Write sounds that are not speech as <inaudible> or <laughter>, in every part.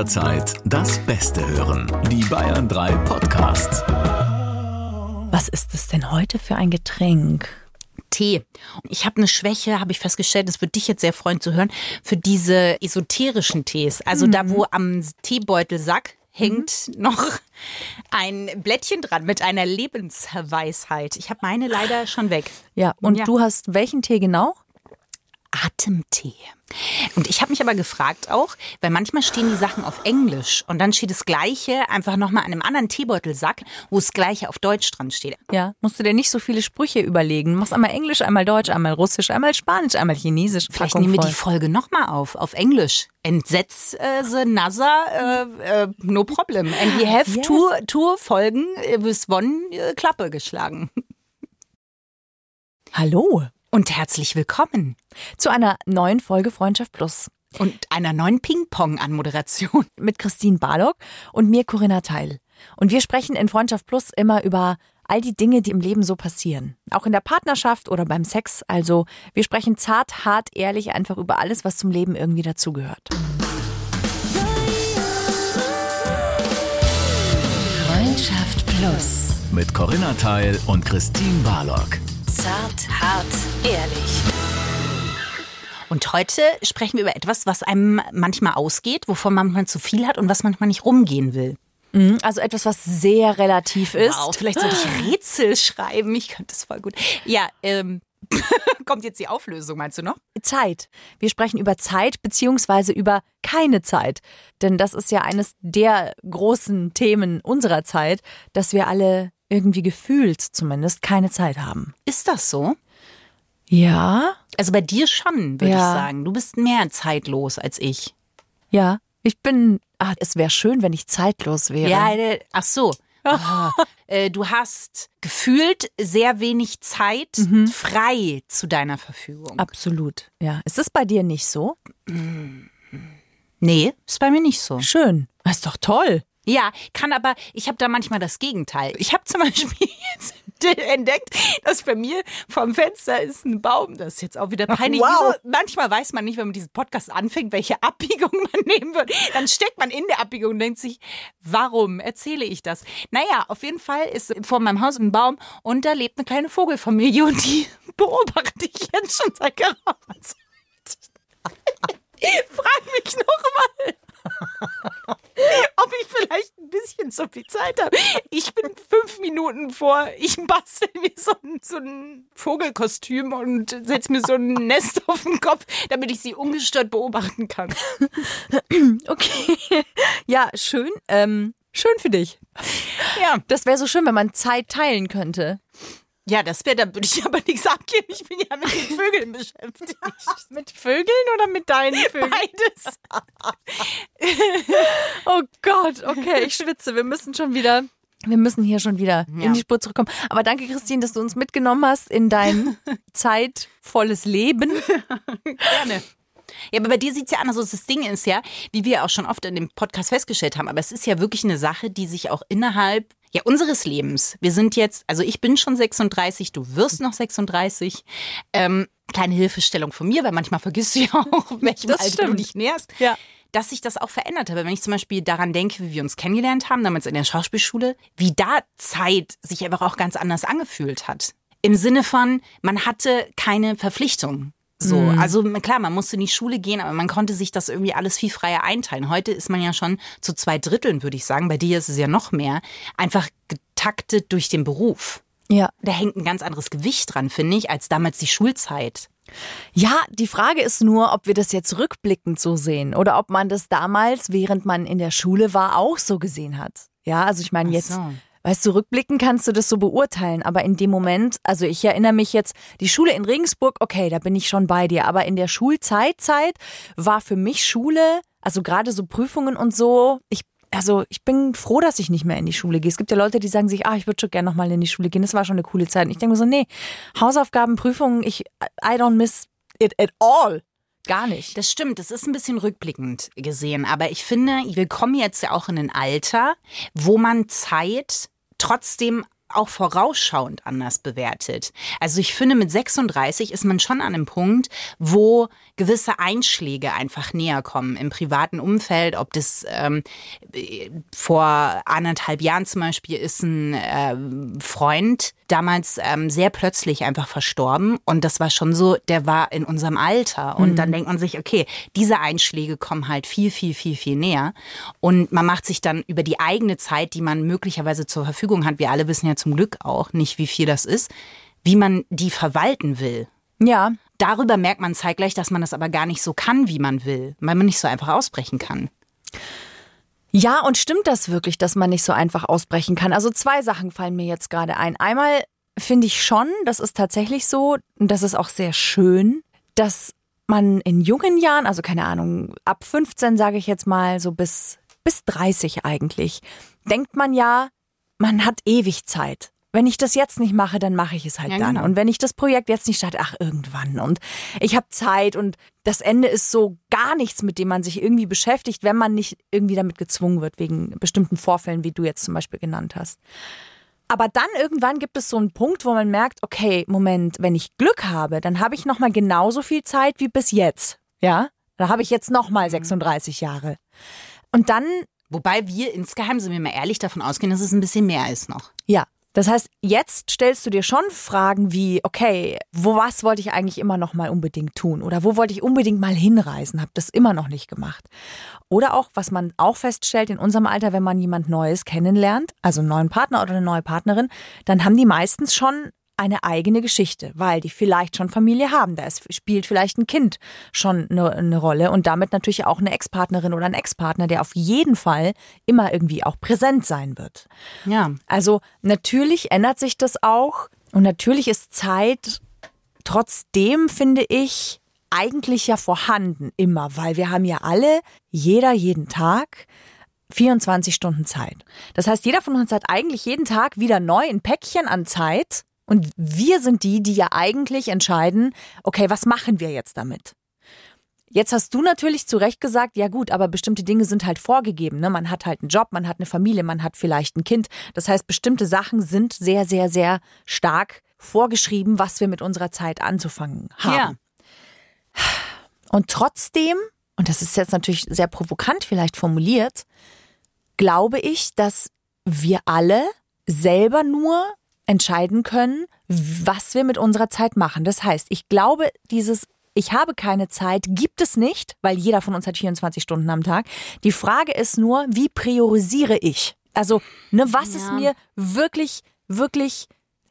jederzeit das Beste hören. Die Bayern 3 Podcasts. Was ist es denn heute für ein Getränk? Tee. Ich habe eine Schwäche, habe ich festgestellt, das würde dich jetzt sehr freuen zu hören, für diese esoterischen Tees. Also da, wo am Teebeutelsack hängt noch ein Blättchen dran mit einer Lebensweisheit. Ich habe meine leider schon weg. Ja, und Ja. du hast welchen Tee genau? Atemtee. Und ich habe mich aber gefragt auch, weil manchmal stehen die Sachen auf Englisch und dann steht das Gleiche einfach nochmal an einem anderen Teebeutelsack, wo das Gleiche auf Deutsch dran steht. Ja, musst du dir nicht so viele Sprüche überlegen. Machst einmal Englisch, einmal Deutsch, einmal Russisch, einmal Spanisch, einmal Chinesisch. Vielleicht Packung nehmen wir voll. die Folge nochmal auf, auf Englisch. Entsetz äh, the NASA, äh, äh, no problem. And we have Yes. two, two Folgen äh, with one äh, Klappe geschlagen. Hallo Und herzlich willkommen. zu einer neuen Folge Freundschaft Plus Und einer neuen Ping-Pong-Anmoderation. <laughs> mit Christine Barlock und mir Corinna Teil. Und wir sprechen in Freundschaft Plus immer über all die Dinge, die im Leben so passieren. Auch in der Partnerschaft oder beim Sex. Also wir sprechen zart, hart, ehrlich einfach über alles, was zum Leben irgendwie dazugehört. Freundschaft Plus. Mit Corinna Teil und Christine Barlock. Zart, hart, ehrlich. Und heute sprechen wir über etwas, was einem manchmal ausgeht, wovon man manchmal zu viel hat und was manchmal nicht rumgehen will. Mhm, Also etwas, was sehr relativ ist. Wow, vielleicht sollte ich <laughs> Rätsel schreiben. Ich könnte das voll gut. Ja, ähm, <laughs> kommt jetzt die Auflösung, meinst du noch? Zeit. Wir sprechen über Zeit beziehungsweise über keine Zeit. Denn das ist ja eines der großen Themen unserer Zeit, dass wir alle irgendwie gefühlt zumindest keine Zeit haben. Ist das so? Ja, Also bei dir schon, würde Ja. ich sagen. Du bist mehr zeitlos als ich. ja. Ich bin, ah, es wäre schön, wenn ich zeitlos wäre. Ja, äh, ach so. <laughs> Ah, äh, du hast gefühlt sehr wenig Zeit frei zu deiner Verfügung. Absolut. Ja. Ist es bei dir nicht so? Nee, ist bei mir nicht so. Schön. Das ist doch toll. Ja, kann aber, ich habe da manchmal das Gegenteil. Ich habe zum <laughs> Beispiel jetzt entdeckt, dass bei mir vom Fenster ist ein Baum. Das ist jetzt auch wieder peinlich. Wow. Wieso? Manchmal weiß man nicht, wenn man diesen Podcast anfängt, welche <laughs> Abbiegung man nehmen wird. Dann steckt man in der Abbiegung und denkt sich, warum erzähle ich das? Naja, auf jeden Fall ist vor meinem Haus ein Baum und da lebt eine kleine Vogelfamilie und die <laughs> beobachte ich jetzt schon seit geraumer Zeit. Frag mich nochmal <laughs> ob ich vielleicht ein bisschen zu viel Zeit habe. Ich bin fünf Minuten vor, ich bastel mir so ein, so ein Vogelkostüm und setze mir so ein Nest <laughs> auf den Kopf, damit ich sie ungestört beobachten kann. <clears throat> Okay. Ja, schön. Ähm, schön für dich. Ja, Das wäre so schön, wenn man Zeit teilen könnte. Ja das wäre, da würde ich <laughs> aber nichts abgeben. Ich bin ja mit den Vögeln <laughs> beschäftigt. Mit Vögeln oder mit deinen Vögeln? Beides. <laughs> Oh Gott, okay, ich schwitze. Wir müssen schon wieder. Wir müssen hier schon wieder Ja. in die Spur zurückkommen. Aber danke, Christine, dass du uns mitgenommen hast in dein zeitvolles Leben. Gerne. Ja, aber bei dir sieht es ja anders aus. Das Ding ist ja, wie wir auch schon oft in dem Podcast festgestellt haben, aber es ist ja wirklich eine Sache, die sich auch innerhalb ja, unseres Lebens, wir sind jetzt, also ich bin schon 36, du wirst noch 36, ähm, kleine Hilfestellung von mir, weil manchmal vergisst du ja auch, <laughs> welchem Das Alter du dich näherst. Ja. Dass sich das auch verändert hat. Wenn ich zum Beispiel daran denke, wie wir uns kennengelernt haben, damals in der Schauspielschule, wie da Zeit sich einfach auch ganz anders angefühlt hat. Im Sinne von, man hatte keine Verpflichtung. So, also klar, man musste in die Schule gehen, aber man konnte sich das irgendwie alles viel freier einteilen. Heute ist man ja schon zu zwei Dritteln, würde ich sagen. Bei dir ist es ja noch mehr. Einfach getaktet durch den Beruf. Ja. Da hängt ein ganz anderes Gewicht dran, finde ich, als damals die Schulzeit. Ja, die Frage ist nur, ob wir das jetzt rückblickend so sehen oder ob man das damals, während man in der Schule war, auch so gesehen hat. Ja, also ich meine Ach jetzt, so. Weißt du, rückblickend kannst du das so beurteilen, aber in dem Moment, also ich erinnere mich jetzt, die Schule in Regensburg, okay, da bin ich schon bei dir, aber in der Schulzeit, Zeit war für mich Schule, also gerade so Prüfungen und so, ich also ich bin froh, dass ich nicht mehr in die Schule gehe. Es gibt ja Leute, die sagen sich, ah, ich würde schon gerne nochmal in die Schule gehen. Das war schon eine coole Zeit. Und ich denke mir so, nee, Hausaufgaben, Prüfungen, ich, I don't miss it at all. Gar nicht. Das stimmt, das ist ein bisschen rückblickend gesehen. Aber ich finde, wir kommen jetzt ja auch in ein Alter, wo man Zeit trotzdem auch vorausschauend anders bewertet. Also ich finde, mit 36 ist man schon an einem Punkt, wo gewisse Einschläge einfach näher kommen im privaten Umfeld. Ob das ähm, vor anderthalb Jahren zum Beispiel ist ein äh, Freund damals ähm, sehr plötzlich einfach verstorben und das war schon so, der war in unserem Alter und mhm. dann denkt man sich, okay, diese Einschläge kommen halt viel, viel, viel, viel näher und man macht sich dann über die eigene Zeit, die man möglicherweise zur Verfügung hat, wir alle wissen ja zum Glück auch nicht, wie viel das ist, wie man die verwalten will. Ja. Darüber merkt man zeitgleich, dass man das aber gar nicht so kann, wie man will, weil man nicht so einfach ausbrechen kann. Ja, und stimmt das wirklich, dass man nicht so einfach ausbrechen kann? Also zwei Sachen fallen mir jetzt gerade ein. Einmal finde ich schon, das ist tatsächlich so, und das ist auch sehr schön, dass man in jungen Jahren, also keine Ahnung, ab 15 sage ich jetzt mal, so bis, bis 30 eigentlich, denkt man ja, man hat ewig Zeit wenn ich das jetzt nicht mache, dann mache ich es halt ja, dann. Genau. Und wenn ich das Projekt jetzt nicht starte, ach, irgendwann. Und ich habe Zeit und das Ende ist so gar nichts, mit dem man sich irgendwie beschäftigt, wenn man nicht irgendwie damit gezwungen wird, wegen bestimmten Vorfällen, wie du jetzt zum Beispiel genannt hast. Aber dann irgendwann gibt es so einen Punkt, wo man merkt, okay, Moment, wenn ich Glück habe, dann habe ich noch mal genauso viel Zeit wie bis jetzt. Ja? Da habe ich jetzt noch mal 36 mhm. Jahre. Und dann Wobei wir insgeheim, sind wir mal ehrlich, davon ausgehen, dass es ein bisschen mehr ist noch. Ja, das heißt, jetzt stellst du dir schon Fragen wie, okay, wo was wollte ich eigentlich immer noch mal unbedingt tun oder wo wollte ich unbedingt mal hinreisen, habe das immer noch nicht gemacht. Oder auch, was man auch feststellt in unserem Alter, wenn man jemand Neues kennenlernt, also einen neuen Partner oder eine neue Partnerin, dann haben die meistens schon eine eigene Geschichte, weil die vielleicht schon Familie haben. Da ist, spielt vielleicht ein Kind schon eine, eine Rolle und damit natürlich auch eine Ex-Partnerin oder ein Ex-Partner, der auf jeden Fall immer irgendwie auch präsent sein wird. Ja. Also natürlich ändert sich das auch und natürlich ist Zeit trotzdem, finde ich, eigentlich ja vorhanden immer, weil wir haben ja alle, jeder jeden Tag 24 Stunden Zeit. Das heißt, jeder von uns hat eigentlich jeden Tag wieder neu ein Päckchen an Zeit, und wir sind die, die ja eigentlich entscheiden, okay, was machen wir jetzt damit? Jetzt hast du natürlich zu Recht gesagt, ja gut, aber bestimmte Dinge sind halt vorgegeben. Ne? Man hat halt einen Job, man hat eine Familie, man hat vielleicht ein Kind. Das heißt, bestimmte Sachen sind sehr, sehr, sehr stark vorgeschrieben, was wir mit unserer Zeit anzufangen haben. Ja. Und trotzdem, und das ist jetzt natürlich sehr provokant vielleicht formuliert, glaube ich, dass wir alle selber nur entscheiden können, was wir mit unserer Zeit machen. Das heißt, ich glaube, dieses ich habe keine Zeit, gibt es nicht, weil jeder von uns hat 24 Stunden am Tag. Die Frage ist nur, wie priorisiere ich? Also, ne, was ja. ist mir wirklich, wirklich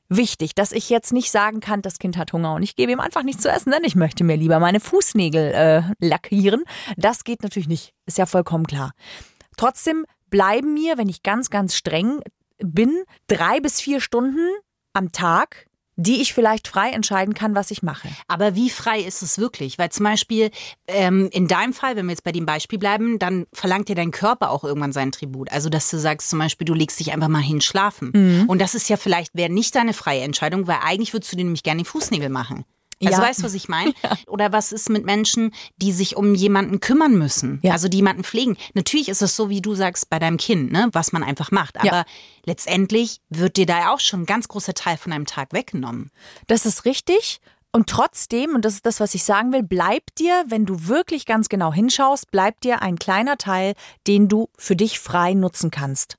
wichtig, dass ich jetzt nicht sagen kann, das Kind hat Hunger und ich gebe ihm einfach nichts zu essen, denn ich möchte mir lieber meine Fußnägel äh, lackieren. Das geht natürlich nicht, ist ja vollkommen klar. Trotzdem bleiben mir, wenn ich ganz, ganz streng bin, drei bis vier Stunden am Tag die ich vielleicht frei entscheiden kann, was ich mache. Aber wie frei ist es wirklich? Weil zum Beispiel ähm, in deinem Fall, wenn wir jetzt bei dem Beispiel bleiben, dann verlangt dir dein Körper auch irgendwann seinen Tribut. Also dass du sagst zum Beispiel, du legst dich einfach mal hin schlafen. Mhm. Und das ist ja vielleicht, wäre nicht deine freie Entscheidung, weil eigentlich würdest du dir nämlich gerne die Fußnägel machen. Also ja. weißt du, was ich meine? <laughs> Ja. Oder was ist mit Menschen, die sich um jemanden kümmern müssen? Ja. Also die jemanden pflegen. Natürlich ist es so, wie du sagst, bei deinem Kind, ne, was man einfach macht. Aber ja. letztendlich wird dir da auch schon ein ganz großer Teil von einem Tag weggenommen. Das ist richtig. Und trotzdem, und das ist das, was ich sagen will, bleibt dir, wenn du wirklich ganz genau hinschaust, bleibt dir ein kleiner Teil, den du für dich frei nutzen kannst.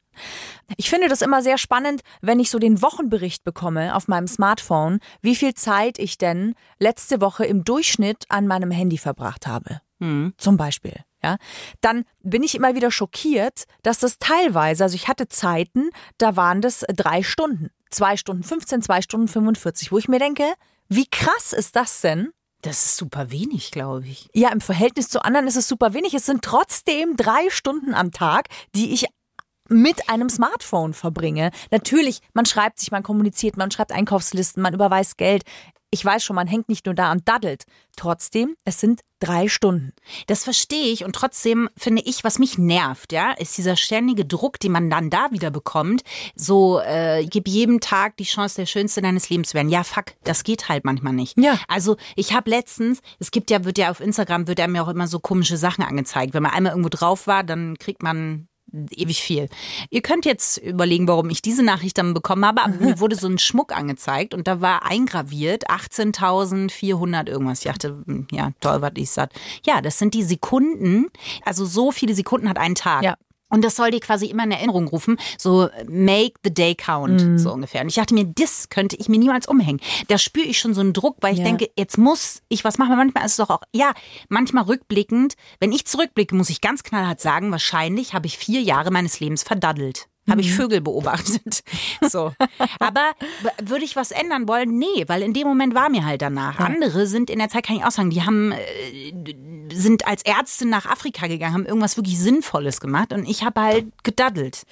Ich finde das immer sehr spannend, wenn ich so den Wochenbericht bekomme auf meinem Smartphone, wie viel Zeit ich denn letzte Woche im Durchschnitt an meinem Handy verbracht habe. Mhm. Zum Beispiel. Ja, dann bin ich immer wieder schockiert, dass das teilweise, also ich hatte Zeiten, da waren das drei Stunden, zwei Stunden 15, zwei Stunden 45, wo ich mir denke, wie krass ist das denn? Das ist super wenig, glaube ich. Ja, im Verhältnis zu anderen ist es super wenig. Es sind trotzdem drei Stunden am Tag, die ich mit einem Smartphone verbringe. Natürlich, man schreibt sich, man kommuniziert, man schreibt Einkaufslisten, man überweist Geld. Ich weiß schon, man hängt nicht nur da und daddelt. Trotzdem, es sind drei Stunden. Das verstehe ich und trotzdem finde ich, was mich nervt, ja, ist dieser ständige Druck, den man dann da wieder bekommt. So, äh, gib jedem Tag die Chance, der Schönste deines Lebens zu werden. Ja, fuck, das geht halt manchmal nicht. Ja. Also ich habe letztens, es gibt ja, wird ja auf Instagram, wird ja mir auch immer so komische Sachen angezeigt. Wenn man einmal irgendwo drauf war, dann kriegt man ewig viel. Ihr könnt jetzt überlegen, warum ich diese Nachricht dann bekommen habe, aber mir <laughs> wurde so ein Schmuck angezeigt und da war eingraviert 18.400 irgendwas. Ich dachte, hm, ja, toll, was ich sag. Ja, das sind die Sekunden. Also so viele Sekunden hat ein Tag. Ja. Und das soll dir quasi immer in Erinnerung rufen, so make the day count, Mhm. so ungefähr. Und ich dachte mir, das könnte ich mir niemals umhängen. Da spüre ich schon so einen Druck, weil ich Ja. denke, jetzt muss ich was machen. Manchmal ist es doch auch, ja, manchmal rückblickend, wenn ich zurückblicke, muss ich ganz knallhart sagen, wahrscheinlich habe ich vier Jahre meines Lebens verdaddelt. Habe Mhm. ich Vögel beobachtet. <laughs> So. Aber würde ich was ändern wollen? Nee, weil in dem Moment war mir halt danach. Andere sind in der Zeit, kann ich auch sagen, die haben, äh, sind als Ärzte nach Afrika gegangen, haben irgendwas wirklich Sinnvolles gemacht und ich habe halt gedaddelt.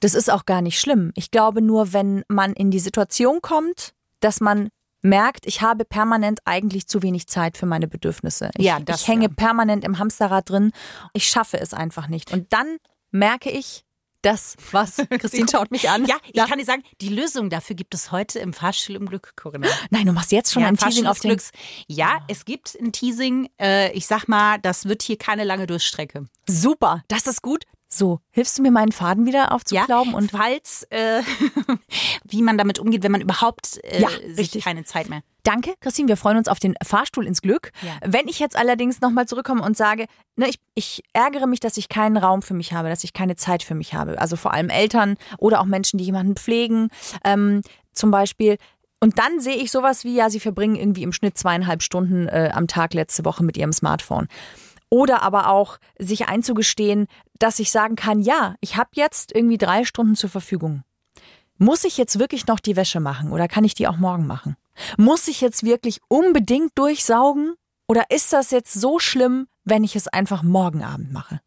Das ist auch gar nicht schlimm. Ich glaube nur, wenn man in die Situation kommt, dass man merkt, ich habe permanent eigentlich zu wenig Zeit für meine Bedürfnisse. Ich, Ja, das ich hänge ja. permanent im Hamsterrad drin. Ich schaffe es einfach nicht. Und dann merke ich, das, was, <laughs> Christine schaut mich an. Ja, ich kann dir sagen, die Lösung dafür gibt es heute im Fahrstuhl im Glück, Corinna. Nein, du machst jetzt schon Ja, ein Teasing auf den Glücks. Ja, es gibt ein Teasing. Äh, ich sag mal, das wird hier keine lange Durchstrecke. Super, das ist gut. So, hilfst du mir meinen Faden wieder aufzuklauben? ja, und falls, äh, <laughs> wie man damit umgeht, wenn man überhaupt äh, Ja, sich richtig. keine Zeit mehr. Danke, Christine. Wir freuen uns auf den Fahrstuhl ins Glück. Ja. Wenn ich jetzt allerdings nochmal zurückkomme und sage, ne, ich, ich ärgere mich, dass ich keinen Raum für mich habe, dass ich keine Zeit für mich habe. Also vor allem Eltern oder auch Menschen, die jemanden pflegen, ähm, zum Beispiel. Und dann sehe ich sowas wie, ja, sie verbringen irgendwie im Schnitt zweieinhalb Stunden äh, am Tag letzte Woche mit ihrem Smartphone. Oder aber auch sich einzugestehen, dass ich sagen kann, ja, ich habe jetzt irgendwie drei Stunden zur Verfügung. Muss ich jetzt wirklich noch die Wäsche machen oder kann ich die auch morgen machen? Muss ich jetzt wirklich unbedingt durchsaugen oder ist das jetzt so schlimm, wenn ich es einfach morgen Abend mache?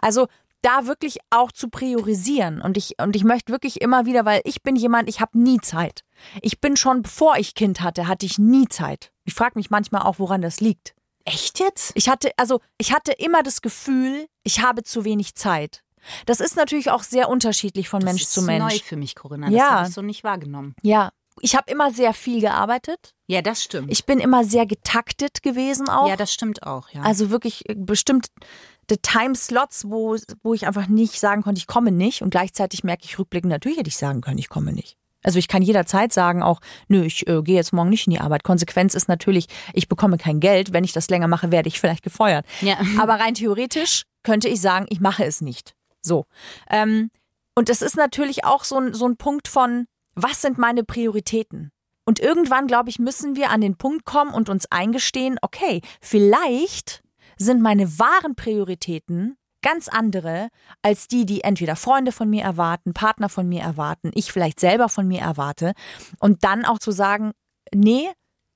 Also da wirklich auch zu priorisieren und ich und ich möchte wirklich immer wieder, weil ich bin jemand, ich habe nie Zeit. Ich bin schon bevor ich Kind hatte, hatte ich nie Zeit. Ich frage mich manchmal auch, woran das liegt. Echt jetzt? Ich hatte, also ich hatte immer das Gefühl, ich habe zu wenig Zeit. Das ist natürlich auch sehr unterschiedlich von Mensch das ist zu Mensch. neu für mich, Corinna. Das Ja. habe ich so nicht wahrgenommen. Ja, ich habe immer sehr viel gearbeitet. Ja, das stimmt. Ich bin immer sehr getaktet gewesen auch. ja, das stimmt auch, ja. also wirklich äh, bestimmt die Timeslots, wo, wo ich einfach nicht sagen konnte, ich komme nicht. Und gleichzeitig merke ich rückblickend, natürlich hätte ich sagen können, ich komme nicht. Also ich kann jederzeit sagen auch, nö, ich äh, gehe jetzt morgen nicht in die Arbeit. Konsequenz ist natürlich, ich bekomme kein Geld. Wenn ich das länger mache, werde ich vielleicht gefeuert. Ja. <laughs> Aber rein theoretisch könnte ich sagen, ich mache es nicht. So. Ähm, und es ist natürlich auch so ein, so ein Punkt von, was sind meine Prioritäten? Und irgendwann, glaube ich, müssen wir an den Punkt kommen und uns eingestehen, okay, vielleicht sind meine wahren Prioritäten ganz andere als die, die entweder Freunde von mir erwarten, Partner von mir erwarten, ich vielleicht selber von mir erwarte. Und dann auch zu sagen, nee,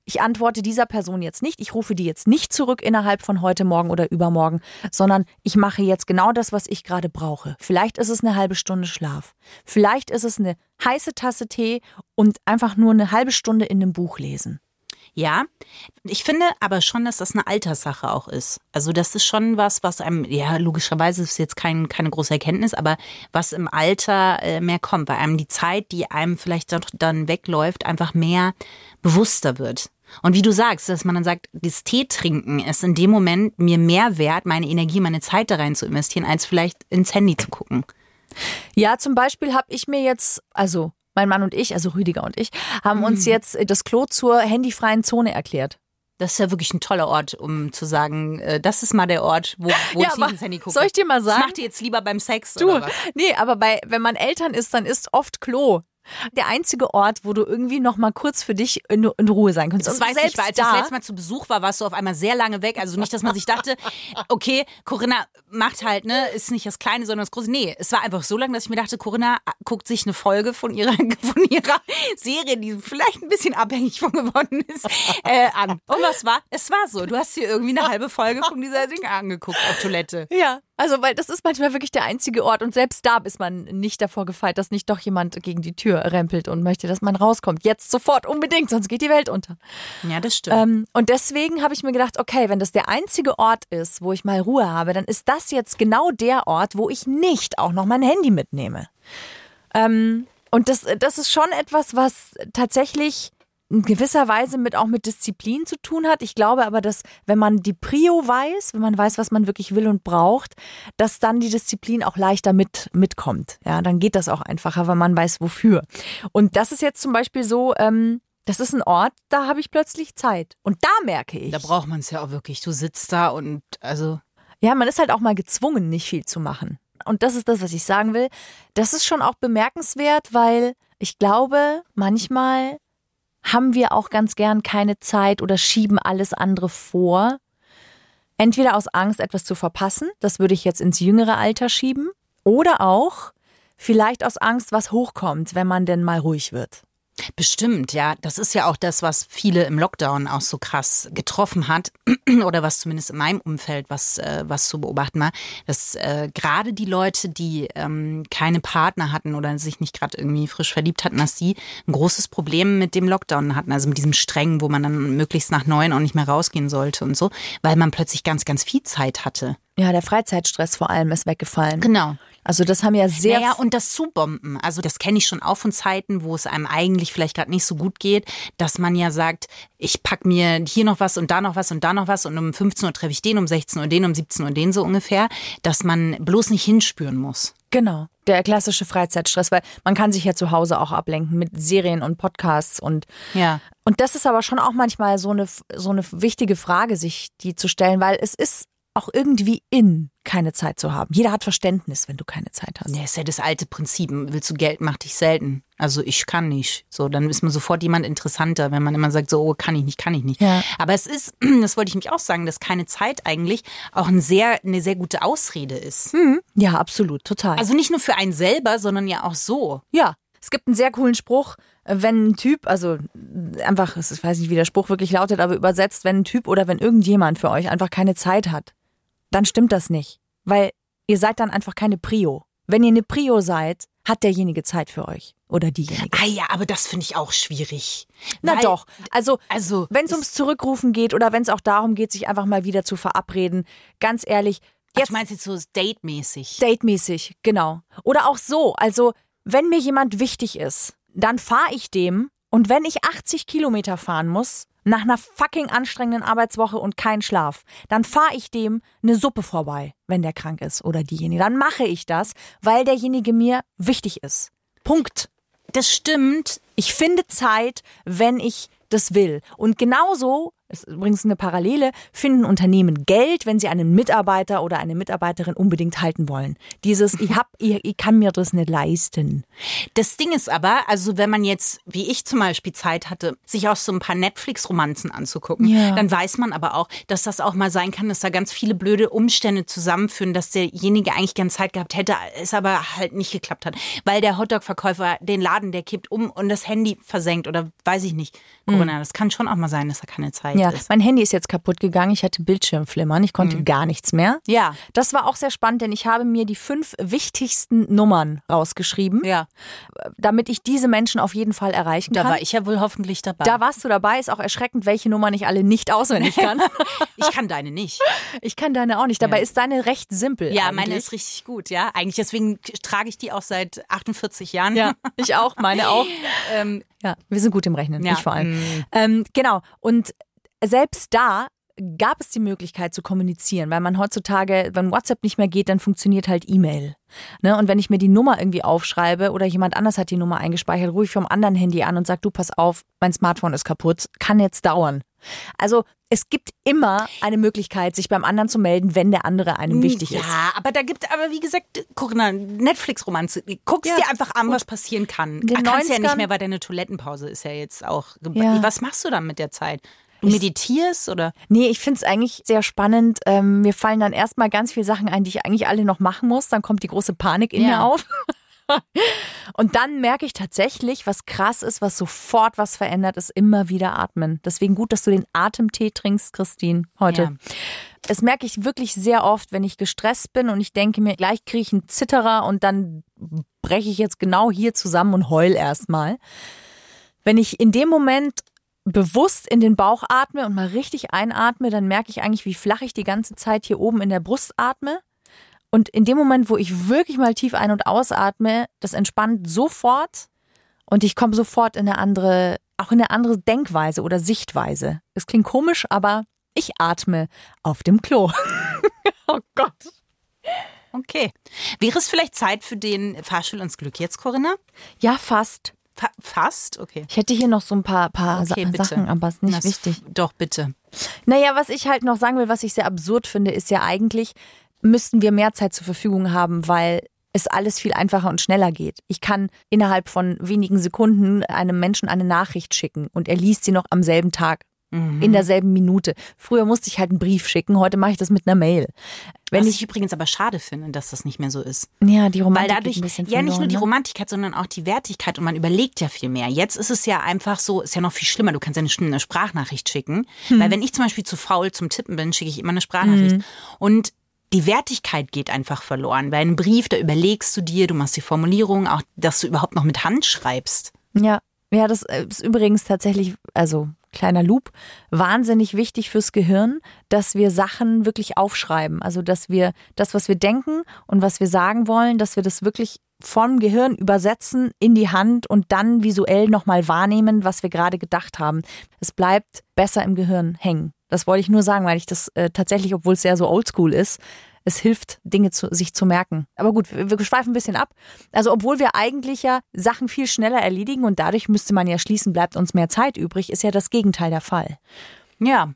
ich antworte dieser Person jetzt nicht, ich rufe die jetzt nicht zurück innerhalb von heute Morgen oder übermorgen, sondern ich mache jetzt genau das, was ich gerade brauche. Vielleicht ist es eine halbe Stunde Schlaf. Vielleicht ist es eine heiße Tasse Tee und einfach nur eine halbe Stunde in einem Buch lesen. Ja, ich finde aber schon, dass das eine Alterssache auch ist. Also das ist schon was, was einem, ja, logischerweise ist jetzt kein, keine große Erkenntnis, aber was im Alter äh, mehr kommt, weil einem die Zeit, die einem vielleicht dann wegläuft, einfach mehr bewusster wird. Und wie du sagst, dass man dann sagt, das Tee trinken ist in dem Moment mir mehr wert, meine Energie, meine Zeit da rein zu investieren, als vielleicht ins Handy zu gucken. Ja, zum Beispiel habe ich mir jetzt, also mein Mann und ich, also Rüdiger und ich, haben uns jetzt das Klo zur handyfreien Zone erklärt. Das ist ja wirklich ein toller Ort, um zu sagen, äh, das ist mal der Ort, wo, wo Ja, ich aber ins Handy gucke. soll ich dir mal sagen? Das macht ihr jetzt lieber beim Sex Du, oder was? nee, aber bei, wenn man Eltern ist, dann ist oft Klo. Der einzige Ort, wo du irgendwie noch mal kurz für dich in, in Ruhe sein kannst. Das Und weiß ich, weil als ich da, das letzte Mal zu Besuch war, warst du auf einmal sehr lange weg. Also nicht, dass man sich dachte, <laughs> okay, Corinna macht halt, ne, ist nicht das Kleine, sondern das Große. Nee, es war einfach so lange, dass ich mir dachte, Corinna guckt sich eine Folge von ihrer, <laughs> von ihrer Serie, die vielleicht ein bisschen abhängig von geworden ist, <laughs> äh, an. Und was war? Es war so. Du hast dir irgendwie eine halbe Folge von dieser Ding angeguckt auf Toilette. Ja, also weil das ist manchmal wirklich der einzige Ort und selbst da ist man nicht davor gefeit, dass nicht doch jemand gegen die Tür rempelt und möchte, dass man rauskommt. Jetzt sofort unbedingt, sonst geht die Welt unter. Ja, das stimmt. Ähm, und deswegen habe ich mir gedacht, okay, wenn das der einzige Ort ist, wo ich mal Ruhe habe, dann ist das jetzt genau der Ort, wo ich nicht auch noch mein Handy mitnehme. Ähm, und das, das ist schon etwas, was tatsächlich in gewisser Weise mit auch mit Disziplin zu tun hat. Ich glaube aber, dass wenn man die Prio weiß, wenn man weiß, was man wirklich will und braucht, dass dann die Disziplin auch leichter mit mitkommt. Ja, dann geht das auch einfacher, weil man weiß wofür. Und das ist jetzt zum Beispiel so. Ähm, das ist ein Ort, da habe ich plötzlich Zeit. Und da merke ich. Da braucht man es ja auch wirklich. Du sitzt da und also. Ja, man ist halt auch mal gezwungen, nicht viel zu machen. Und das ist das, was ich sagen will. Das ist schon auch bemerkenswert, weil ich glaube, manchmal haben wir auch ganz gern keine Zeit oder schieben alles andere vor. Entweder aus Angst, etwas zu verpassen, das würde ich jetzt ins jüngere Alter schieben, oder auch vielleicht aus Angst, was hochkommt, wenn man denn mal ruhig wird. Bestimmt, ja. Das ist ja auch das, was viele im Lockdown auch so krass getroffen hat <clears throat> oder was zumindest in meinem Umfeld was, äh, was zu beobachten war, dass äh, gerade die Leute, die ähm, keine Partner hatten oder sich nicht gerade irgendwie frisch verliebt hatten, dass die ein großes Problem mit dem Lockdown hatten, also mit diesem Strengen, wo man dann möglichst nach neun auch nicht mehr rausgehen sollte und so, weil man plötzlich ganz, ganz viel Zeit hatte. Ja, der Freizeitstress vor allem ist weggefallen. Genau. Also das haben ja sehr Naja, und das Zubomben. Also das kenne ich schon auch von Zeiten, wo es einem eigentlich vielleicht gerade nicht so gut geht, dass man ja sagt, ich pack mir hier noch was und da noch was und da noch was und um 15 Uhr treffe ich den, um 16 Uhr den, um 17 Uhr den so ungefähr, dass man bloß nicht hinspüren muss. Genau, der klassische Freizeitstress, weil man kann sich ja zu Hause auch ablenken mit Serien und Podcasts und Ja. und das ist aber schon auch manchmal so eine so eine wichtige Frage, sich die zu stellen, weil es ist auch irgendwie in, keine Zeit zu haben. Jeder hat Verständnis, wenn du keine Zeit hast. Ja, ist ja das alte Prinzip. Willst du Geld, mach dich selten. Also ich kann nicht. So, dann ist man sofort jemand interessanter, wenn man immer sagt, so, oh, kann ich nicht, kann ich nicht. Ja. Aber es ist, <clears throat> das wollte ich mich auch sagen, dass keine Zeit eigentlich auch ein sehr, eine sehr gute Ausrede ist. Ja, absolut, total. Also nicht nur für einen selber, sondern ja auch so. Ja, es gibt einen sehr coolen Spruch, wenn ein Typ, also einfach, ich weiß nicht, wie der Spruch wirklich lautet, aber übersetzt, wenn ein Typ oder wenn irgendjemand für euch einfach keine Zeit hat, dann stimmt das nicht. Weil ihr seid dann einfach keine Prio. Wenn ihr eine Prio seid, hat derjenige Zeit für euch. Oder diejenige. Ah ja, aber das finde ich auch schwierig. Na Weil- doch. Also, Also, wenn es ums Zurückrufen geht oder wenn es auch darum geht, sich einfach mal wieder zu verabreden, ganz ehrlich, Ach, jetzt du meinst jetzt so datemäßig. Datemäßig, genau. Oder auch so, also wenn mir jemand wichtig ist, dann fahre ich dem und wenn ich 80 Kilometer fahren muss, nach einer fucking anstrengenden Arbeitswoche und kein Schlaf, dann fahre ich dem eine Suppe vorbei, wenn der krank ist oder diejenige. Dann mache ich das, weil derjenige mir wichtig ist. Punkt. Das stimmt. Ich finde Zeit, wenn ich das will. Und genauso, ist übrigens eine Parallele, finden Unternehmen Geld, wenn sie einen Mitarbeiter oder eine Mitarbeiterin unbedingt halten wollen. Dieses, ich hab, ich, ich kann mir das nicht leisten. Das Ding ist aber, also wenn man jetzt, wie ich zum Beispiel Zeit hatte, sich auch so ein paar Netflix-Romanzen anzugucken, Ja. dann weiß man aber auch, dass das auch mal sein kann, dass da ganz viele blöde Umstände zusammenführen, dass derjenige eigentlich gern Zeit gehabt hätte, es aber halt nicht geklappt hat. Weil der Hotdog-Verkäufer den Laden, der kippt um und das Handy versenkt oder weiß ich nicht. Corinna, das kann schon auch mal sein, dass da keine Zeit Ja, ist. mein Handy ist jetzt kaputt gegangen. Ich hatte Bildschirmflimmern. Ich konnte gar nichts mehr. Ja. Das war auch sehr spannend, denn ich habe mir die fünf wichtigsten Nummern rausgeschrieben, Ja, damit ich diese Menschen auf jeden Fall erreichen da kann. war ich ja wohl hoffentlich dabei. da warst du dabei. Ist auch erschreckend, welche Nummern ich alle nicht auswendig <laughs> kann. ich kann deine nicht. ich kann deine auch nicht. Dabei ist deine recht simpel. Ja, eigentlich. meine ist richtig gut, ja. Eigentlich deswegen trage ich die auch seit 48 Jahren. Ja, ich auch, meine auch. <laughs> ähm, Ja, wir sind gut im Rechnen, Ja, ich vor allem. Ähm, genau. Und selbst da gab es die Möglichkeit zu kommunizieren, weil man heutzutage, wenn WhatsApp nicht mehr geht, dann funktioniert halt E-Mail. Ne? Und wenn ich mir die Nummer irgendwie aufschreibe oder jemand anders hat die Nummer eingespeichert, rufe ich vom anderen Handy an und sage, du pass auf, mein Smartphone ist kaputt, kann jetzt dauern. Also es gibt immer eine Möglichkeit, sich beim anderen zu melden, wenn der andere einem wichtig ja, ist. aber da gibt aber wie gesagt, guck mal, Netflix-Romanze. Guckst Ja, dir einfach an, was passieren kann. Ah, Kannst ja 90ern nicht mehr, weil deine Toilettenpause ist ja jetzt auch. Ja. Was machst du dann mit der Zeit? Du meditierst oder? Nee, ich finde es eigentlich sehr spannend. Ähm, mir fallen dann erstmal ganz viele Sachen ein, die ich eigentlich alle noch machen muss. Dann kommt die große Panik in Ja. mir auf. <laughs> Und dann merke ich tatsächlich, was krass ist, was sofort was verändert, ist immer wieder atmen. Deswegen gut, dass du den Atemtee trinkst, Christine, heute. Ja. Das merke ich wirklich sehr oft, wenn ich gestresst bin und ich denke mir, gleich kriege ich einen Zitterer und dann breche ich jetzt genau hier zusammen und heul erstmal. Wenn ich in dem Moment bewusst in den Bauch atme und mal richtig einatme, dann merke ich eigentlich, wie flach ich die ganze Zeit hier oben in der Brust atme. Und in dem Moment, wo ich wirklich mal tief ein- und ausatme, das entspannt sofort und ich komme sofort in eine andere auch in eine andere Denkweise oder Sichtweise. Es klingt komisch, aber ich atme auf dem Klo. <laughs> oh Gott. Okay. Wäre es vielleicht Zeit für den Fahrstuhl ins Glück jetzt, Corinna? Ja, fast. Fa fast? Okay. Ich hätte hier noch so ein paar, paar Okay, Sa bitte. Sachen, aber es ist nicht Das- wichtig. Doch, bitte. Naja, was ich halt noch sagen will, was ich sehr absurd finde, ist ja eigentlich, müssten wir mehr Zeit zur Verfügung haben, weil es alles viel einfacher und schneller geht. Ich kann innerhalb von wenigen Sekunden einem Menschen eine Nachricht schicken und er liest sie noch am selben Tag. Mhm. In derselben Minute. Früher musste ich halt einen Brief schicken, heute mache ich das mit einer Mail. Wenn Was ich, ich übrigens aber schade finde, dass das nicht mehr so ist. ja, die Weil Romantik dadurch, ein bisschen ja nicht nur verloren, die ne? Romantikkeit, sondern auch die Wertigkeit und man überlegt ja viel mehr. Jetzt ist es ja einfach so, ist ja noch viel schlimmer, du kannst ja eine, eine Sprachnachricht schicken. Hm. Weil wenn ich zum Beispiel zu faul zum Tippen bin, schicke ich immer eine Sprachnachricht. Und die Wertigkeit geht einfach verloren. Bei einem Brief, da überlegst du dir, du machst die Formulierung, auch dass du überhaupt noch mit Hand schreibst. Ja, ja, das ist übrigens tatsächlich, also kleiner Loop, wahnsinnig wichtig fürs Gehirn, dass wir Sachen wirklich aufschreiben. Also, dass wir das, was wir denken und was wir sagen wollen, dass wir das wirklich vom Gehirn übersetzen in die Hand und dann visuell nochmal wahrnehmen, was wir gerade gedacht haben. Es bleibt besser im Gehirn hängen. Das wollte ich nur sagen, weil ich das äh, tatsächlich, obwohl es sehr so oldschool ist, es hilft, Dinge zu, sich zu merken. Aber gut, wir, wir schweifen ein bisschen ab. Also, obwohl wir eigentlich ja Sachen viel schneller erledigen und dadurch müsste man ja schließen, bleibt uns mehr Zeit übrig, ist ja das Gegenteil der Fall. Ja.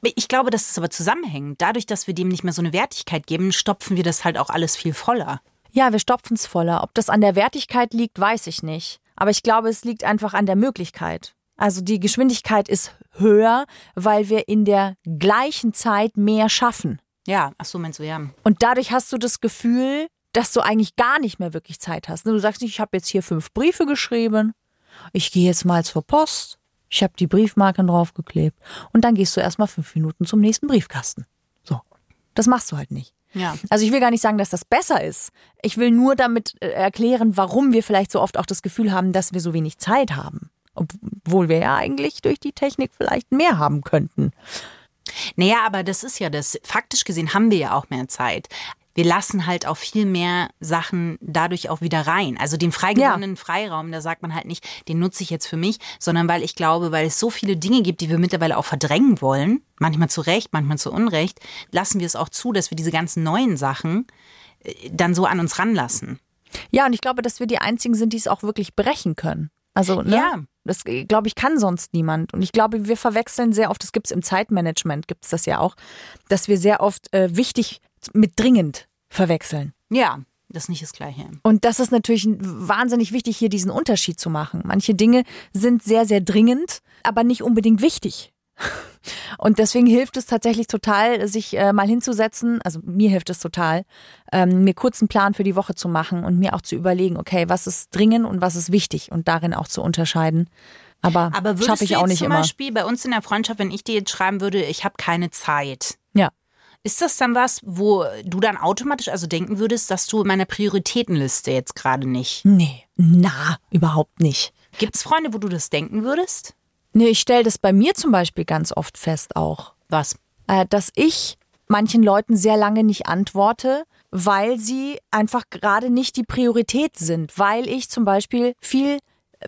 Ich glaube, das ist aber zusammenhängend. Dadurch, dass wir dem nicht mehr so eine Wertigkeit geben, stopfen wir das halt auch alles viel voller. Ja, wir stopfen es voller. Ob das an der Wertigkeit liegt, weiß ich nicht. Aber ich glaube, es liegt einfach an der Möglichkeit. Also die Geschwindigkeit ist höher, weil wir in der gleichen Zeit mehr schaffen. Ja, ach so, meinst du, ja. Und dadurch hast du das Gefühl, dass du eigentlich gar nicht mehr wirklich Zeit hast. Du sagst nicht, ich habe jetzt hier fünf Briefe geschrieben, ich gehe jetzt mal zur Post, ich habe die Briefmarken draufgeklebt und dann gehst du erstmal fünf Minuten zum nächsten Briefkasten. So. Das machst du halt nicht. Ja. Also ich will gar nicht sagen, dass das besser ist. Ich will nur damit äh, erklären, warum wir vielleicht so oft auch das Gefühl haben, dass wir so wenig Zeit haben. Obwohl wir ja eigentlich durch die Technik vielleicht mehr haben könnten. Naja, aber das ist ja das. Faktisch gesehen haben wir ja auch mehr Zeit. Wir lassen halt auch viel mehr Sachen dadurch auch wieder rein. Also den freigewonnenen Freiraum, da sagt man halt nicht, den nutze ich jetzt für mich, sondern weil ich glaube, weil es so viele Dinge gibt, die wir mittlerweile auch verdrängen wollen, manchmal zu Recht, manchmal zu Unrecht, lassen wir es auch zu, dass wir diese ganzen neuen Sachen äh, dann so an uns ranlassen. Ja, und ich glaube, dass wir die einzigen sind, die es auch wirklich brechen können. Also, ne? Ja. Das, äh, glaube ich, kann sonst niemand. Und ich glaube, wir verwechseln sehr oft, das gibt es im Zeitmanagement, gibt es das ja auch, dass wir sehr oft äh, wichtig mit dringend verwechseln. Ja, das ist nicht das Gleiche. Und das ist natürlich wahnsinnig wichtig, hier diesen Unterschied zu machen. Manche Dinge sind sehr, sehr dringend, aber nicht unbedingt wichtig. Und deswegen hilft es tatsächlich total, sich äh, mal hinzusetzen. Also mir hilft es total, ähm, mir kurz einen Plan für die Woche zu machen und mir auch zu überlegen, okay, was ist dringend und was ist wichtig und darin auch zu unterscheiden. Aber, Aber schaffe ich auch nicht zum immer. Beispiel bei uns in der Freundschaft, wenn ich dir jetzt schreiben würde, ich habe keine Zeit, Ja. Ist das dann was, wo du dann automatisch also denken würdest, dass du in meiner Prioritätenliste jetzt gerade nicht? Nee, na, überhaupt nicht. Gibt es Freunde, wo du das denken würdest? Nee, ich stelle das bei mir zum Beispiel ganz oft fest auch. Was? äh, dass ich manchen Leuten sehr lange nicht antworte, weil sie einfach gerade nicht die Priorität sind, weil ich zum Beispiel viel,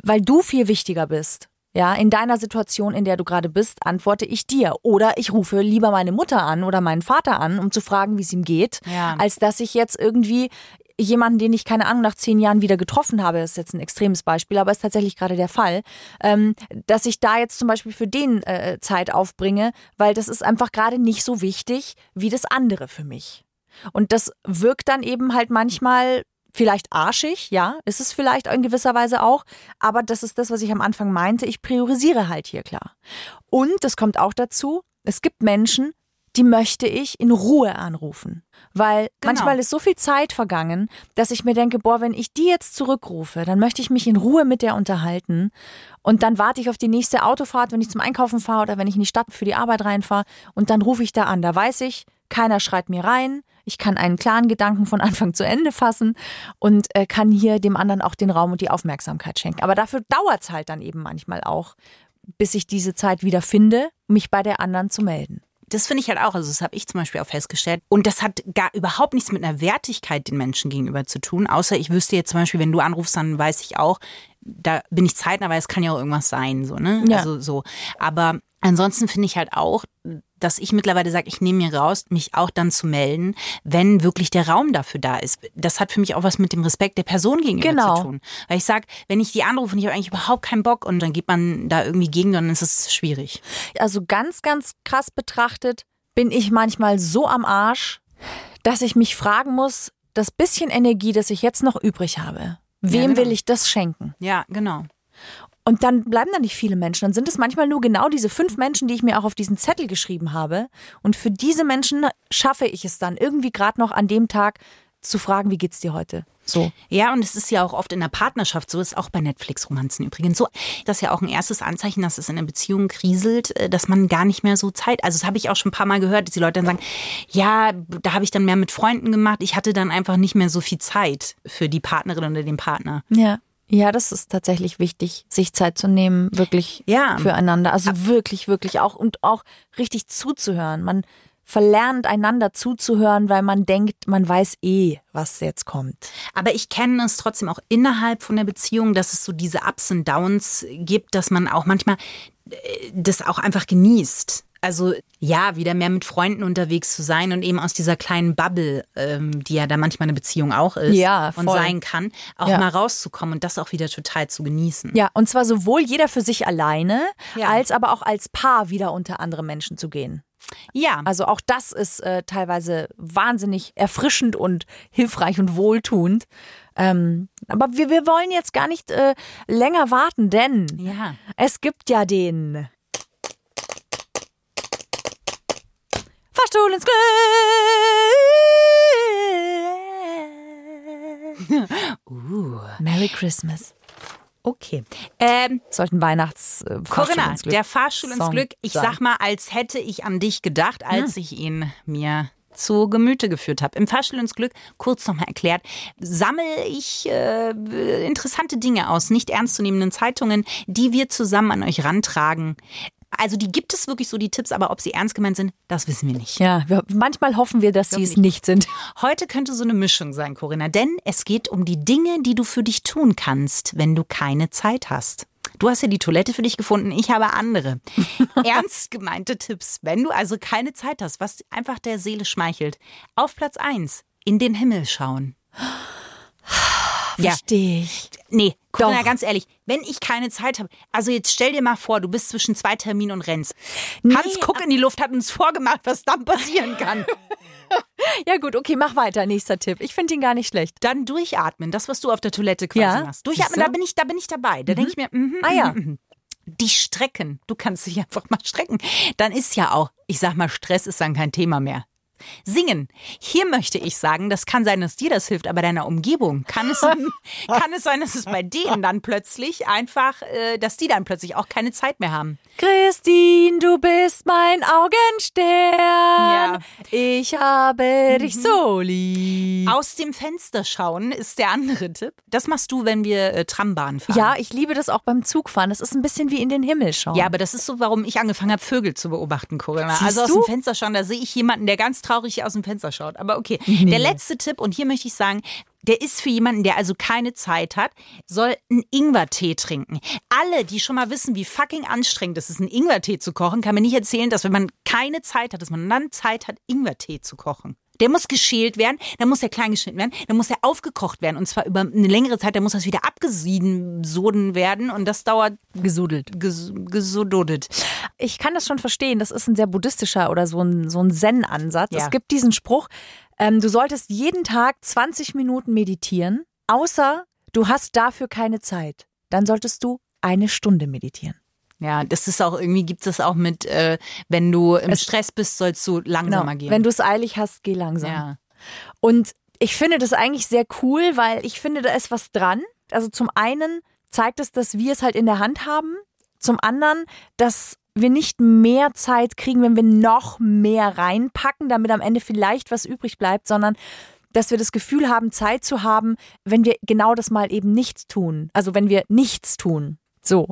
weil du viel wichtiger bist. Ja, in deiner Situation, in der du gerade bist, antworte ich dir. Oder ich rufe lieber meine Mutter an oder meinen Vater an, um zu fragen, wie es ihm geht, Ja. als dass ich jetzt irgendwie jemanden, den ich keine Ahnung nach zehn Jahren wieder getroffen habe, ist jetzt ein extremes Beispiel, aber ist tatsächlich gerade der Fall, ähm, dass ich da jetzt zum Beispiel für den äh, Zeit aufbringe, weil das ist einfach gerade nicht so wichtig wie das andere für mich. Und das wirkt dann eben halt manchmal vielleicht arschig, ja, ist es vielleicht in gewisser Weise auch, aber das ist das, was ich am Anfang meinte, ich priorisiere halt hier klar. Und das kommt auch dazu, es gibt Menschen, die möchte ich in Ruhe anrufen. Weil Genau. manchmal ist so viel Zeit vergangen, dass ich mir denke, boah, wenn ich die jetzt zurückrufe, dann möchte ich mich in Ruhe mit der unterhalten. Und dann warte ich auf die nächste Autofahrt, wenn ich zum Einkaufen fahre oder wenn ich in die Stadt für die Arbeit reinfahre. Und dann rufe ich da an. Da weiß ich, keiner schreit mir rein. Ich kann einen klaren Gedanken von <laughs> Anfang zu Ende fassen und äh, kann hier dem anderen auch den Raum und die Aufmerksamkeit schenken. Aber dafür dauert es halt dann eben manchmal auch, bis ich diese Zeit wieder finde, mich bei der anderen zu melden. Das finde ich halt auch. Also, das habe ich zum Beispiel auch festgestellt. Und das hat gar überhaupt nichts mit einer Wertigkeit den Menschen gegenüber zu tun. Außer ich wüsste jetzt zum Beispiel, wenn du anrufst, dann weiß ich auch, da bin ich zeitnah, aber es kann ja auch irgendwas sein, so, ne? Ja. Also so. Aber ansonsten finde ich halt auch, dass ich mittlerweile sage, ich nehme mir raus, mich auch dann zu melden, wenn wirklich der Raum dafür da ist. Das hat für mich auch was mit dem Respekt der Person gegenüber Genau. zu tun. Weil ich sage, wenn ich die anrufe und ich habe eigentlich überhaupt keinen Bock und dann geht man da irgendwie gegen, dann ist es schwierig. Also ganz, ganz krass betrachtet bin ich manchmal so am Arsch, dass ich mich fragen muss, das bisschen Energie, das ich jetzt noch übrig habe, wem genau. will ich das schenken? Ja, genau. Und dann bleiben da nicht viele Menschen. Dann sind es manchmal nur genau diese fünf Menschen, die ich mir auch auf diesen Zettel geschrieben habe. Und für diese Menschen schaffe ich es dann irgendwie gerade noch an dem Tag zu fragen, wie geht's dir heute? So. Ja, und es ist ja auch oft in der Partnerschaft so, ist auch bei Netflix-Romanzen übrigens so. Das ist ja auch ein erstes Anzeichen, dass es in einer Beziehung kriselt, äh, dass man gar nicht mehr so Zeit. Also das habe ich auch schon ein paar Mal gehört, dass die Leute dann sagen, ja, da habe ich dann mehr mit Freunden gemacht. Ich hatte dann einfach nicht mehr so viel Zeit für die Partnerin oder den Partner. Ja. Ja, das ist tatsächlich wichtig, sich Zeit zu nehmen, wirklich Ja. füreinander. Also wirklich, wirklich auch und auch richtig zuzuhören. Man verlernt einander zuzuhören, weil man denkt, man weiß eh, was jetzt kommt. Aber ich kenne es trotzdem auch innerhalb von der Beziehung, dass es so diese Ups und Downs gibt, dass man auch manchmal äh, das auch einfach genießt. Also ja, wieder mehr mit Freunden unterwegs zu sein und eben aus dieser kleinen Bubble, ähm, die ja da manchmal eine Beziehung auch ist Ja, und sein kann, auch Ja. mal rauszukommen und das auch wieder total zu genießen. Ja, und zwar sowohl jeder für sich alleine, Ja. als aber auch als Paar wieder unter andere Menschen zu gehen. Ja, Also auch das ist äh, teilweise wahnsinnig erfrischend und hilfreich und wohltuend. Ähm, aber wir, wir wollen jetzt gar nicht äh, länger warten, denn ja. es gibt ja den Fahrstuhl ins Glück. Uh, Merry Christmas. okay. Ähm, Sollten Weihnachts äh, Corinna, der Fahrstuhl ins Song Glück. Ich sein. sag mal, als hätte ich an dich gedacht, als Hm. ich ihn mir zu Gemüte geführt habe. Im Fahrstuhl ins Glück, kurz nochmal erklärt, sammle ich äh, interessante Dinge aus nicht ernstzunehmenden Zeitungen, die wir zusammen an euch rantragen. Also die gibt es wirklich so, die Tipps, aber ob sie ernst gemeint sind, das wissen wir nicht. Ja, wir, manchmal hoffen wir, dass sie es nicht sind. Heute könnte so eine Mischung sein, Corinna, denn es geht um die Dinge, die du für dich tun kannst, wenn du keine Zeit hast. Du hast ja die Toilette für dich gefunden, ich habe andere. <laughs> Ernst gemeinte Tipps, wenn du also keine Zeit hast, was einfach der Seele schmeichelt. Auf Platz 1, in den Himmel schauen. <sighs> Ja, ich. nee, Corinna, Doch. ganz ehrlich, wenn ich keine Zeit habe, also jetzt stell dir mal vor, du bist zwischen zwei Terminen und rennst. Nee, Hans Guck in die Luft hat uns vorgemacht, was dann passieren kann. <laughs> Ja gut, okay, mach weiter. Nächster Tipp. Ich finde ihn gar nicht schlecht. Dann durchatmen, das, was du auf der Toilette quasi Ja, machst. Durchatmen, da bin ich, da bin ich dabei. Da denke ich mir, mhm, Ah ja. mhm, mhm. die strecken. Du kannst dich <laughs> einfach mal strecken. Dann ist ja auch, ich sag mal, Stress ist dann kein Thema mehr. Singen. Hier möchte ich sagen, das kann sein, dass dir das hilft, aber deiner Umgebung kann es, <laughs> kann es sein, dass es bei denen dann plötzlich einfach, äh, dass die dann plötzlich auch keine Zeit mehr haben. Christine, du bist mein Augenstern. Ja. Ich habe dich so lieb. Aus dem Fenster schauen ist der andere Tipp. Das machst du, wenn wir äh, Trambahn fahren. Ja, ich liebe das auch beim Zugfahren. Das ist ein bisschen wie in den Himmel schauen. Ja, aber das ist so, warum ich angefangen habe, Vögel zu beobachten, Corinna. Siehst also aus du? dem Fenster schauen, da sehe ich jemanden, der ganz traurig aus dem Fenster schaut. Aber okay, <laughs> der letzte Tipp, und hier möchte ich sagen, der ist für jemanden, der also keine Zeit hat, soll einen Ingwertee trinken. Alle, die schon mal wissen, wie fucking anstrengend es ist, einen Ingwertee zu kochen, kann mir nicht erzählen, dass wenn man keine Zeit hat, dass man dann Zeit hat, Ingwertee zu kochen. Der muss geschält werden, dann muss der klein geschnitten werden, dann muss er aufgekocht werden und zwar über eine längere Zeit, dann muss das wieder abgesieden soden werden und das dauert gesudelt. ges gesododet. Ich kann das schon verstehen. Das ist ein sehr buddhistischer oder so ein, so ein Zen-Ansatz. Ja. Es gibt diesen Spruch, ähm, du solltest jeden Tag 20 Minuten meditieren, außer du hast dafür keine Zeit. Dann solltest du eine Stunde meditieren. Ja, das ist auch irgendwie gibt es auch mit, äh, wenn du im Es- Stress bist, sollst du langsamer gehen. Genau. Wenn du es eilig hast, geh langsam. ja. Und ich finde das eigentlich sehr cool, weil ich finde, da ist was dran. Also zum einen zeigt es, dass wir es halt in der Hand haben. Zum anderen, dass wir nicht mehr Zeit kriegen, wenn wir noch mehr reinpacken, damit am Ende vielleicht was übrig bleibt, sondern dass wir das Gefühl haben, Zeit zu haben, wenn wir genau das mal eben nicht tun. Also wenn wir nichts tun. So.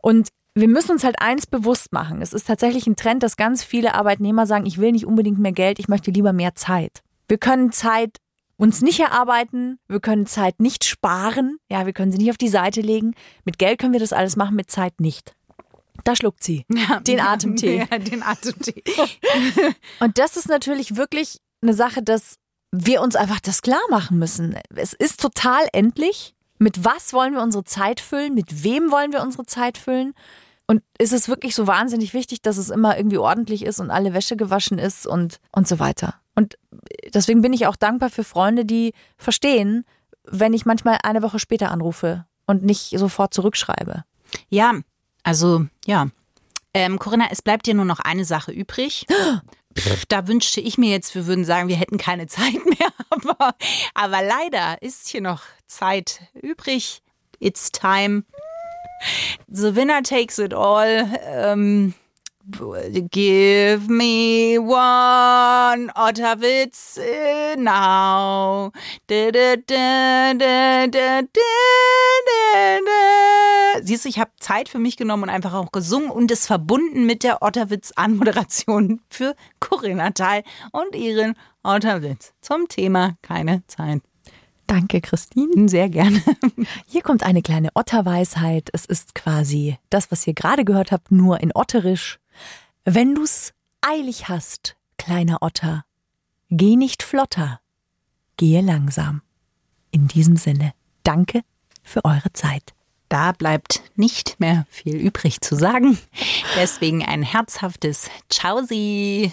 Und wir müssen uns halt eins bewusst machen. Es ist tatsächlich ein Trend, dass ganz viele Arbeitnehmer sagen, ich will nicht unbedingt mehr Geld, ich möchte lieber mehr Zeit. Wir können Zeit uns nicht erarbeiten, wir können Zeit nicht sparen, ja, wir können sie nicht auf die Seite legen. Mit Geld können wir das alles machen, mit Zeit nicht. Da schluckt sie den <laughs> Atemtee. Ja, den Atemtee. <laughs> <laughs> Und das ist natürlich wirklich eine Sache, dass wir uns einfach das klar machen müssen. Es ist total endlich. Mit was wollen wir unsere Zeit füllen? Mit wem wollen wir unsere Zeit füllen? Und ist es wirklich so wahnsinnig wichtig, dass es immer irgendwie ordentlich ist und alle Wäsche gewaschen ist und, und so weiter? Und deswegen bin ich auch dankbar für Freunde, die verstehen, wenn ich manchmal eine Woche später anrufe und nicht sofort zurückschreibe. Ja, also ja. Ähm, Corinna, es bleibt dir nur noch eine Sache übrig. <gasps> Pff, da wünschte ich mir jetzt, wir würden sagen, wir hätten keine <laughs> Zeit mehr. Aber, aber leider ist hier noch Zeit übrig. It's time. The winner takes it all. Ähm, give me one Otterwitz now. Da, da. Siehst du, ich habe Zeit für mich genommen und einfach auch gesungen und es verbunden mit der Otterwitz-Anmoderation für Corinna Teil und ihren Otterwitz zum Thema keine Zeit. Danke, Christine. Sehr gerne. <laughs> Hier kommt eine kleine Otterweisheit. Es ist quasi das, was ihr gerade gehört habt, nur in Otterisch. Wenn du's eilig hast, kleiner Otter, geh nicht flotter, gehe langsam. In diesem Sinne, danke für eure Zeit. Da bleibt nicht mehr viel übrig zu sagen. <laughs> Deswegen ein herzhaftes Ciao-Sie.